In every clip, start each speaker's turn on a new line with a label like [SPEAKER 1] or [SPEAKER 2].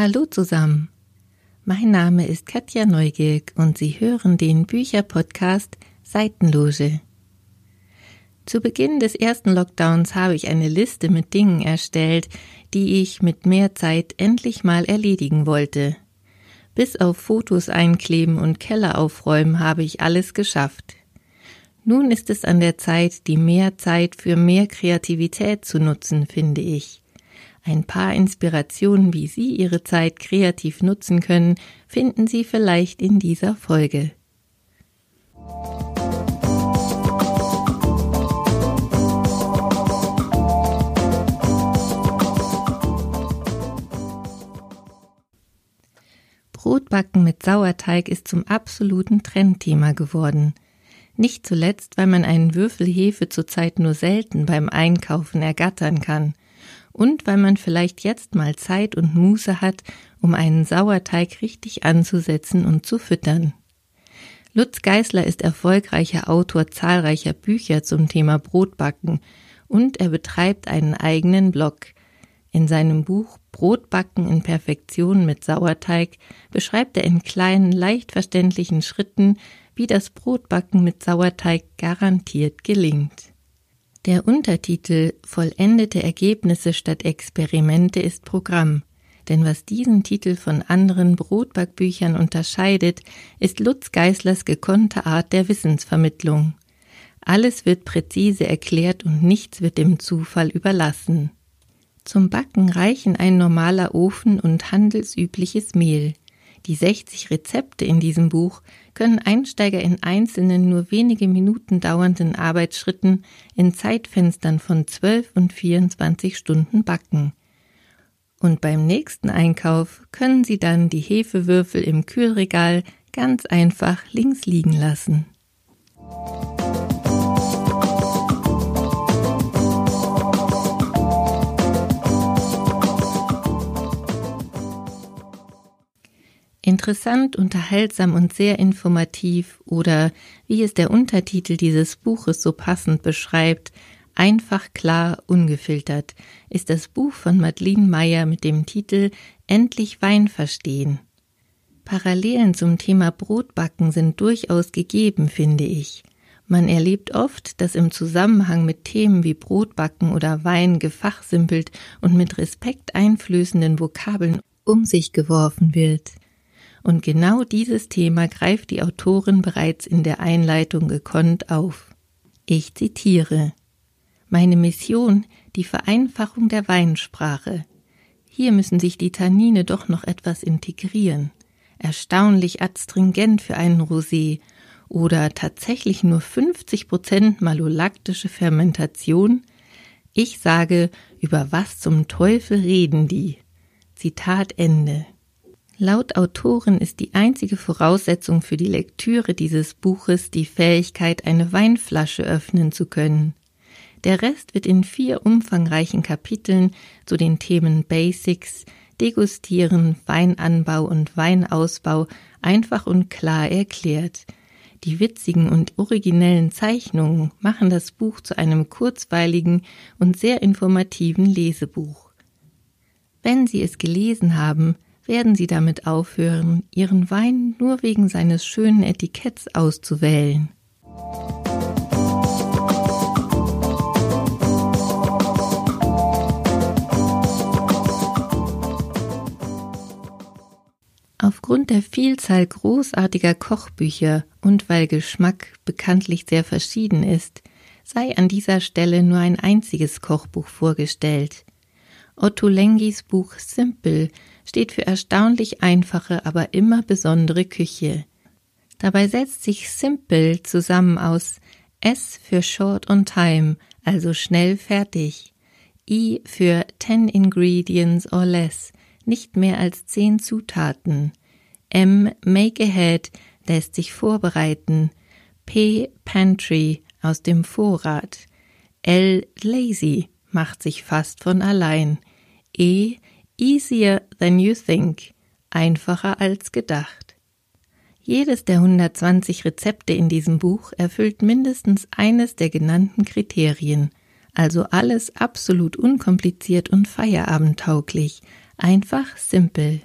[SPEAKER 1] Hallo zusammen. Mein Name ist Katja Neugierk und Sie hören den Bücherpodcast Seitenloge. Zu Beginn des ersten Lockdowns habe ich eine Liste mit Dingen erstellt, die ich mit mehr Zeit endlich mal erledigen wollte. Bis auf Fotos einkleben und Keller aufräumen habe ich alles geschafft. Nun ist es an der Zeit, die mehr Zeit für mehr Kreativität zu nutzen, finde ich. Ein paar Inspirationen, wie Sie Ihre Zeit kreativ nutzen können, finden Sie vielleicht in dieser Folge. Brotbacken mit Sauerteig ist zum absoluten Trendthema geworden. Nicht zuletzt, weil man einen Würfel Hefe zurzeit nur selten beim Einkaufen ergattern kann – und weil man vielleicht jetzt mal Zeit und Muße hat, um einen Sauerteig richtig anzusetzen und zu füttern. Lutz Geißler ist erfolgreicher Autor zahlreicher Bücher zum Thema Brotbacken und er betreibt einen eigenen Blog. In seinem Buch Brotbacken in Perfektion mit Sauerteig beschreibt er in kleinen, leicht verständlichen Schritten, wie das Brotbacken mit Sauerteig garantiert gelingt. Der Untertitel Vollendete Ergebnisse statt Experimente ist Programm, denn was diesen Titel von anderen Brotbackbüchern unterscheidet, ist Lutz Geißlers gekonnte Art der Wissensvermittlung. Alles wird präzise erklärt und nichts wird dem Zufall überlassen. Zum Backen reichen ein normaler Ofen und handelsübliches Mehl. Die 60 Rezepte in diesem Buch können Einsteiger in einzelnen nur wenige Minuten dauernden Arbeitsschritten in Zeitfenstern von 12 und 24 Stunden backen. Und beim nächsten Einkauf können Sie dann die Hefewürfel im Kühlregal ganz einfach links liegen lassen. Interessant, unterhaltsam und sehr informativ oder, wie es der Untertitel dieses Buches so passend beschreibt, einfach klar, ungefiltert, ist das Buch von Madeline Meyer mit dem Titel Endlich Wein verstehen. Parallelen zum Thema Brotbacken sind durchaus gegeben, finde ich. Man erlebt oft, dass im Zusammenhang mit Themen wie Brotbacken oder Wein gefachsimpelt und mit Respekt einflößenden Vokabeln um sich geworfen wird. Und genau dieses Thema greift die Autorin bereits in der Einleitung gekonnt auf. Ich zitiere Meine Mission, die Vereinfachung der Weinsprache. Hier müssen sich die Tannine doch noch etwas integrieren. Erstaunlich adstringent für einen Rosé oder tatsächlich nur 50 Prozent malolaktische Fermentation? Ich sage, über was zum Teufel reden die? Zitat Ende. Laut Autorin ist die einzige Voraussetzung für die Lektüre dieses Buches die Fähigkeit, eine Weinflasche öffnen zu können. Der Rest wird in vier umfangreichen Kapiteln zu den Themen Basics, Degustieren, Weinanbau und Weinausbau einfach und klar erklärt. Die witzigen und originellen Zeichnungen machen das Buch zu einem kurzweiligen und sehr informativen Lesebuch. Wenn Sie es gelesen haben, werden sie damit aufhören, ihren Wein nur wegen seines schönen Etiketts auszuwählen. Aufgrund der Vielzahl großartiger Kochbücher und weil Geschmack bekanntlich sehr verschieden ist, sei an dieser Stelle nur ein einziges Kochbuch vorgestellt. Otto Lengis Buch Simple steht für erstaunlich einfache, aber immer besondere Küche. Dabei setzt sich Simple zusammen aus S für Short on Time, also schnell fertig, I für Ten Ingredients or less, nicht mehr als zehn Zutaten, M Make ahead lässt sich vorbereiten, P Pantry aus dem Vorrat, L Lazy macht sich fast von allein, E. Easier than you think. Einfacher als gedacht. Jedes der 120 Rezepte in diesem Buch erfüllt mindestens eines der genannten Kriterien, also alles absolut unkompliziert und feierabendtauglich, Einfach simpel.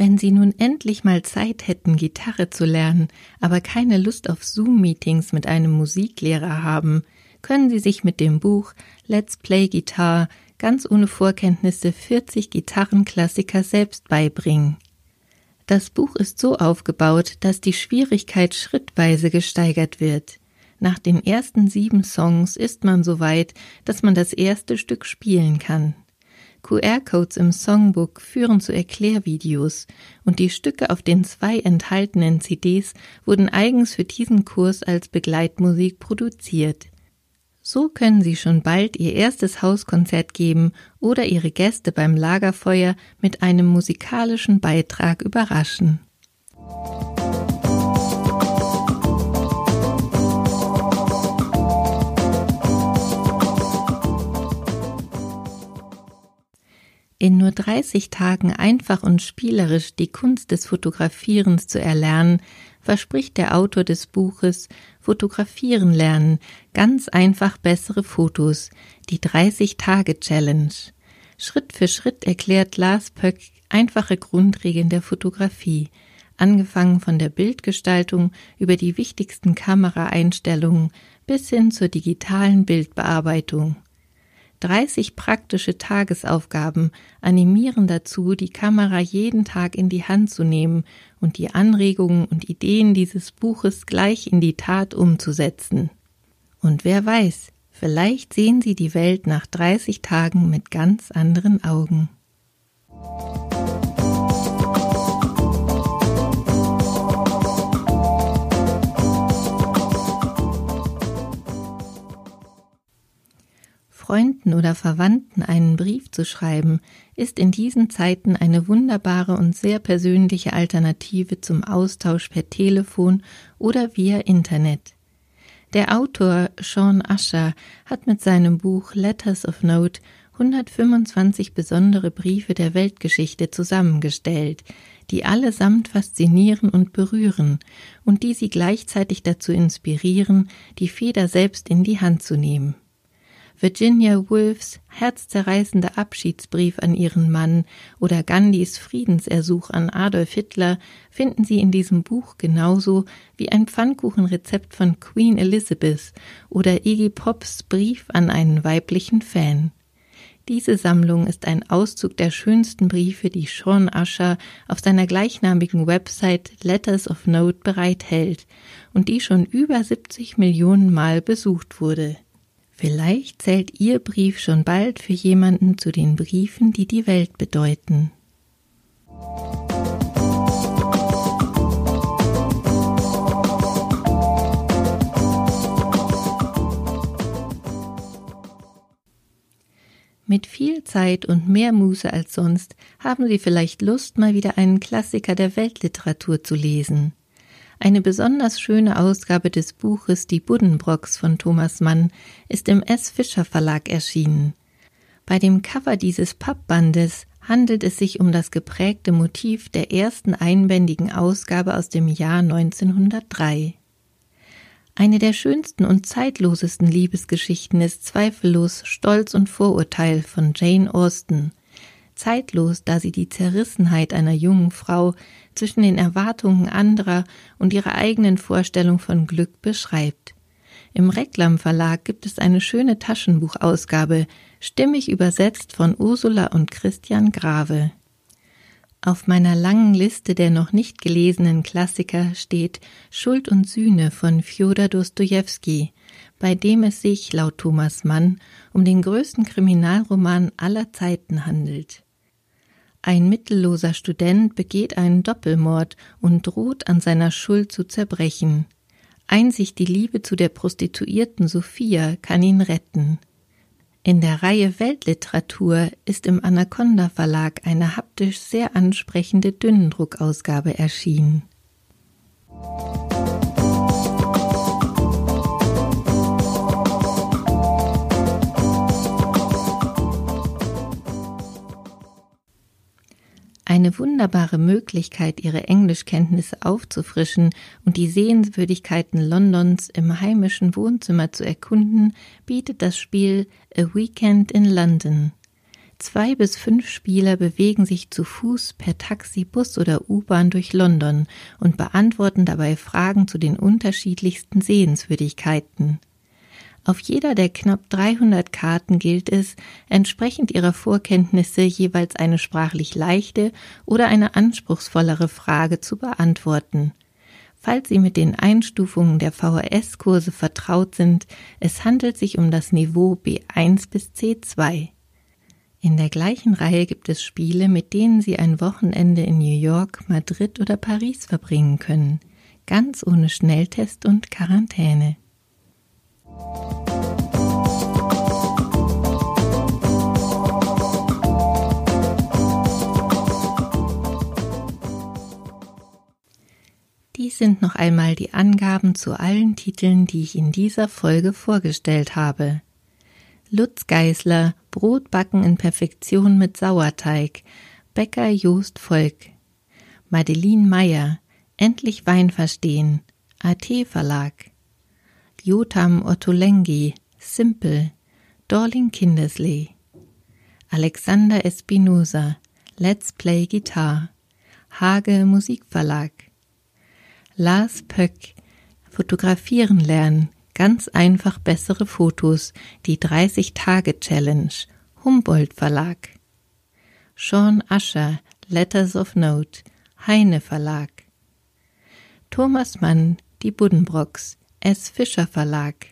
[SPEAKER 1] Wenn Sie nun endlich mal Zeit hätten, Gitarre zu lernen, aber keine Lust auf Zoom-Meetings mit einem Musiklehrer haben, können Sie sich mit dem Buch Let's Play Guitar ganz ohne Vorkenntnisse 40 Gitarrenklassiker selbst beibringen. Das Buch ist so aufgebaut, dass die Schwierigkeit schrittweise gesteigert wird. Nach den ersten sieben Songs ist man so weit, dass man das erste Stück spielen kann. QR-Codes im Songbook führen zu Erklärvideos und die Stücke auf den zwei enthaltenen CDs wurden eigens für diesen Kurs als Begleitmusik produziert. So können Sie schon bald Ihr erstes Hauskonzert geben oder Ihre Gäste beim Lagerfeuer mit einem musikalischen Beitrag überraschen. In nur 30 Tagen einfach und spielerisch die Kunst des Fotografierens zu erlernen, verspricht der Autor des Buches Fotografieren lernen, ganz einfach bessere Fotos, die 30 Tage Challenge. Schritt für Schritt erklärt Lars Pöck einfache Grundregeln der Fotografie, angefangen von der Bildgestaltung über die wichtigsten Kameraeinstellungen bis hin zur digitalen Bildbearbeitung. 30 praktische Tagesaufgaben animieren dazu, die Kamera jeden Tag in die Hand zu nehmen und die Anregungen und Ideen dieses Buches gleich in die Tat umzusetzen. Und wer weiß, vielleicht sehen Sie die Welt nach 30 Tagen mit ganz anderen Augen. Freunden oder Verwandten einen Brief zu schreiben, ist in diesen Zeiten eine wunderbare und sehr persönliche Alternative zum Austausch per Telefon oder via Internet. Der Autor Sean Asher hat mit seinem Buch Letters of Note 125 besondere Briefe der Weltgeschichte zusammengestellt, die allesamt faszinieren und berühren und die sie gleichzeitig dazu inspirieren, die Feder selbst in die Hand zu nehmen. Virginia Woolfs herzzerreißender Abschiedsbrief an ihren Mann oder Gandhis Friedensersuch an Adolf Hitler finden Sie in diesem Buch genauso wie ein Pfannkuchenrezept von Queen Elizabeth oder Iggy Pops Brief an einen weiblichen Fan. Diese Sammlung ist ein Auszug der schönsten Briefe, die Sean Usher auf seiner gleichnamigen Website Letters of Note bereithält und die schon über 70 Millionen Mal besucht wurde. Vielleicht zählt Ihr Brief schon bald für jemanden zu den Briefen, die die Welt bedeuten. Mit viel Zeit und mehr Muße als sonst haben Sie vielleicht Lust, mal wieder einen Klassiker der Weltliteratur zu lesen. Eine besonders schöne Ausgabe des Buches Die Buddenbrocks von Thomas Mann ist im S. Fischer Verlag erschienen. Bei dem Cover dieses Pappbandes handelt es sich um das geprägte Motiv der ersten einbändigen Ausgabe aus dem Jahr 1903. Eine der schönsten und zeitlosesten Liebesgeschichten ist zweifellos Stolz und Vorurteil von Jane Austen, zeitlos, da sie die Zerrissenheit einer jungen Frau zwischen den Erwartungen anderer und ihrer eigenen Vorstellung von Glück beschreibt. Im Reklam Verlag gibt es eine schöne Taschenbuchausgabe, stimmig übersetzt von Ursula und Christian Grave. Auf meiner langen Liste der noch nicht gelesenen Klassiker steht Schuld und Sühne von Fjodor Dostojewski, bei dem es sich, laut Thomas Mann, um den größten Kriminalroman aller Zeiten handelt. Ein mittelloser Student begeht einen Doppelmord und droht an seiner Schuld zu zerbrechen. Einzig die Liebe zu der Prostituierten Sophia kann ihn retten. In der Reihe Weltliteratur ist im Anaconda Verlag eine haptisch sehr ansprechende Dünnendruckausgabe erschienen. Eine wunderbare Möglichkeit, ihre Englischkenntnisse aufzufrischen und die Sehenswürdigkeiten Londons im heimischen Wohnzimmer zu erkunden, bietet das Spiel A Weekend in London. Zwei bis fünf Spieler bewegen sich zu Fuß per Taxi, Bus oder U-Bahn durch London und beantworten dabei Fragen zu den unterschiedlichsten Sehenswürdigkeiten. Auf jeder der knapp 300 Karten gilt es, entsprechend ihrer Vorkenntnisse jeweils eine sprachlich leichte oder eine anspruchsvollere Frage zu beantworten. Falls Sie mit den Einstufungen der VHS-Kurse vertraut sind, es handelt sich um das Niveau B1 bis C2. In der gleichen Reihe gibt es Spiele, mit denen Sie ein Wochenende in New York, Madrid oder Paris verbringen können, ganz ohne Schnelltest und Quarantäne. Dies sind noch einmal die Angaben zu allen Titeln, die ich in dieser Folge vorgestellt habe. Lutz Geißler, Brotbacken in Perfektion mit Sauerteig, Bäcker Jost Volk, Madeline Meyer, Endlich Wein verstehen, AT Verlag, Jotam Ottolenghi, Simple, Dorling Kindersley, Alexander Espinosa, Let's Play Guitar, Hage Musikverlag, Lars Pöck, Fotografieren lernen, Ganz einfach bessere Fotos, die 30-Tage-Challenge, Humboldt Verlag. Sean Ascher, Letters of Note, Heine Verlag. Thomas Mann, Die Buddenbrocks, S. Fischer Verlag.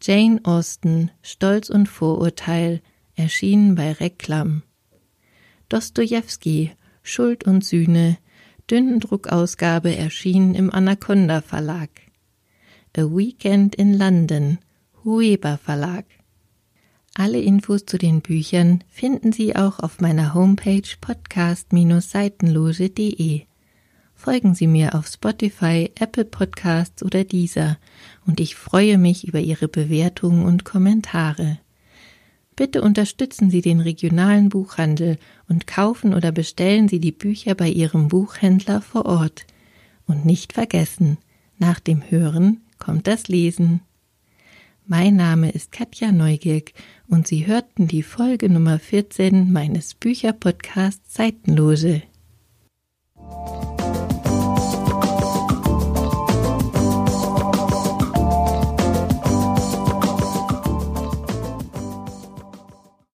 [SPEAKER 1] Jane Austen, Stolz und Vorurteil, erschienen bei Reklam. Dostojewski, Schuld und Sühne, Dünnendruckausgabe erschienen im Anaconda Verlag. A Weekend in London, Hueber Verlag. Alle Infos zu den Büchern finden Sie auch auf meiner Homepage podcast-seitenloge.de. Folgen Sie mir auf Spotify, Apple Podcasts oder dieser und ich freue mich über Ihre Bewertungen und Kommentare. Bitte unterstützen Sie den regionalen Buchhandel und kaufen oder bestellen Sie die Bücher bei Ihrem Buchhändler vor Ort. Und nicht vergessen, nach dem Hören kommt das Lesen. Mein Name ist Katja Neugierk und Sie hörten die Folge Nummer 14 meines Bücherpodcasts Seitenlose.